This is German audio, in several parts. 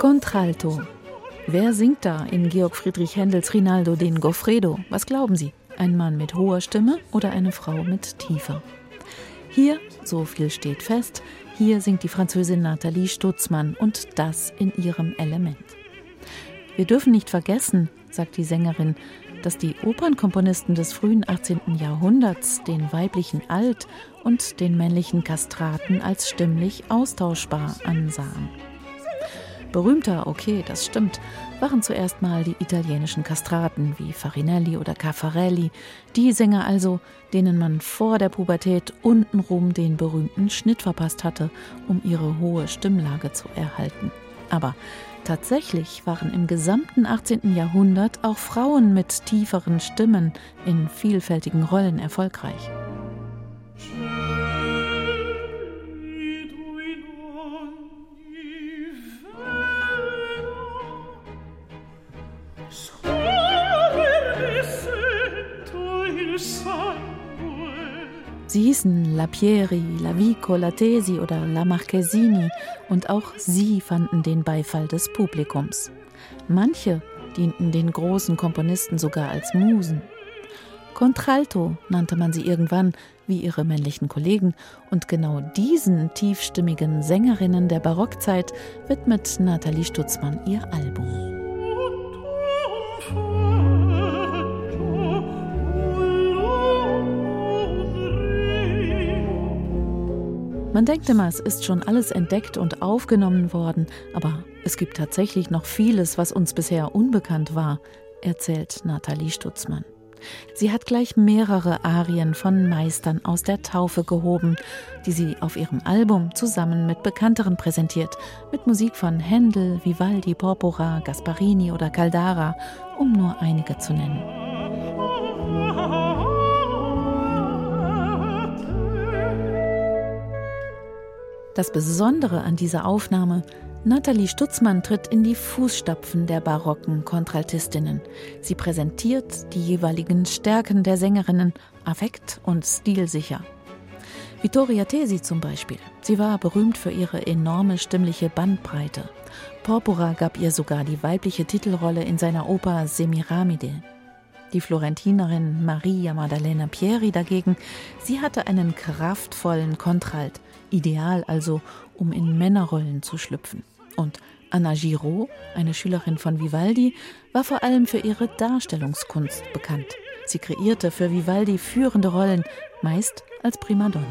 Contralto. Wer singt da in Georg Friedrich Händels Rinaldo den Goffredo? Was glauben Sie? Ein Mann mit hoher Stimme oder eine Frau mit tiefer? Hier, so viel steht fest, hier singt die Französin Nathalie Stutzmann und das in ihrem Element. Wir dürfen nicht vergessen, sagt die Sängerin, dass die Opernkomponisten des frühen 18. Jahrhunderts den weiblichen Alt und den männlichen Kastraten als stimmlich austauschbar ansahen. Berühmter, okay, das stimmt, waren zuerst mal die italienischen Kastraten wie Farinelli oder Caffarelli, die Sänger also, denen man vor der Pubertät untenrum den berühmten Schnitt verpasst hatte, um ihre hohe Stimmlage zu erhalten. Aber Tatsächlich waren im gesamten 18. Jahrhundert auch Frauen mit tieferen Stimmen in vielfältigen Rollen erfolgreich. Sie hießen Lapieri, Lavico, Latesi oder La Marchesini und auch sie fanden den Beifall des Publikums. Manche dienten den großen Komponisten sogar als Musen. Contralto nannte man sie irgendwann, wie ihre männlichen Kollegen, und genau diesen tiefstimmigen Sängerinnen der Barockzeit widmet Nathalie Stutzmann ihr Album. Man denkt immer, es ist schon alles entdeckt und aufgenommen worden, aber es gibt tatsächlich noch vieles, was uns bisher unbekannt war, erzählt Nathalie Stutzmann. Sie hat gleich mehrere Arien von Meistern aus der Taufe gehoben, die sie auf ihrem Album zusammen mit Bekannteren präsentiert, mit Musik von Händel, Vivaldi, Porpora, Gasparini oder Caldara, um nur einige zu nennen. Das Besondere an dieser Aufnahme, Nathalie Stutzmann tritt in die Fußstapfen der barocken Kontraltistinnen. Sie präsentiert die jeweiligen Stärken der Sängerinnen affekt und stilsicher. Vittoria Tesi zum Beispiel. Sie war berühmt für ihre enorme stimmliche Bandbreite. Porpora gab ihr sogar die weibliche Titelrolle in seiner Oper Semiramide. Die Florentinerin Maria Maddalena Pieri dagegen, sie hatte einen kraftvollen Kontralt, ideal also, um in Männerrollen zu schlüpfen. Und Anna Giraud, eine Schülerin von Vivaldi, war vor allem für ihre Darstellungskunst bekannt. Sie kreierte für Vivaldi führende Rollen, meist als Primadonna.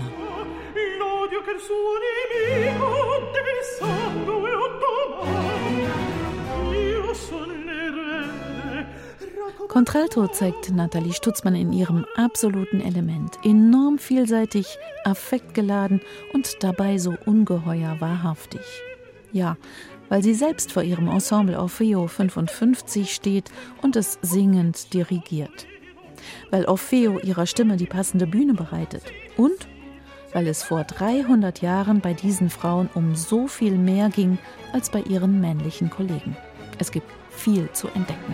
Contralto zeigt Nathalie Stutzmann in ihrem absoluten Element. Enorm vielseitig, affektgeladen und dabei so ungeheuer wahrhaftig. Ja, weil sie selbst vor ihrem Ensemble Orfeo 55 steht und es singend dirigiert. Weil Orfeo ihrer Stimme die passende Bühne bereitet. Und weil es vor 300 Jahren bei diesen Frauen um so viel mehr ging als bei ihren männlichen Kollegen. Es gibt viel zu entdecken.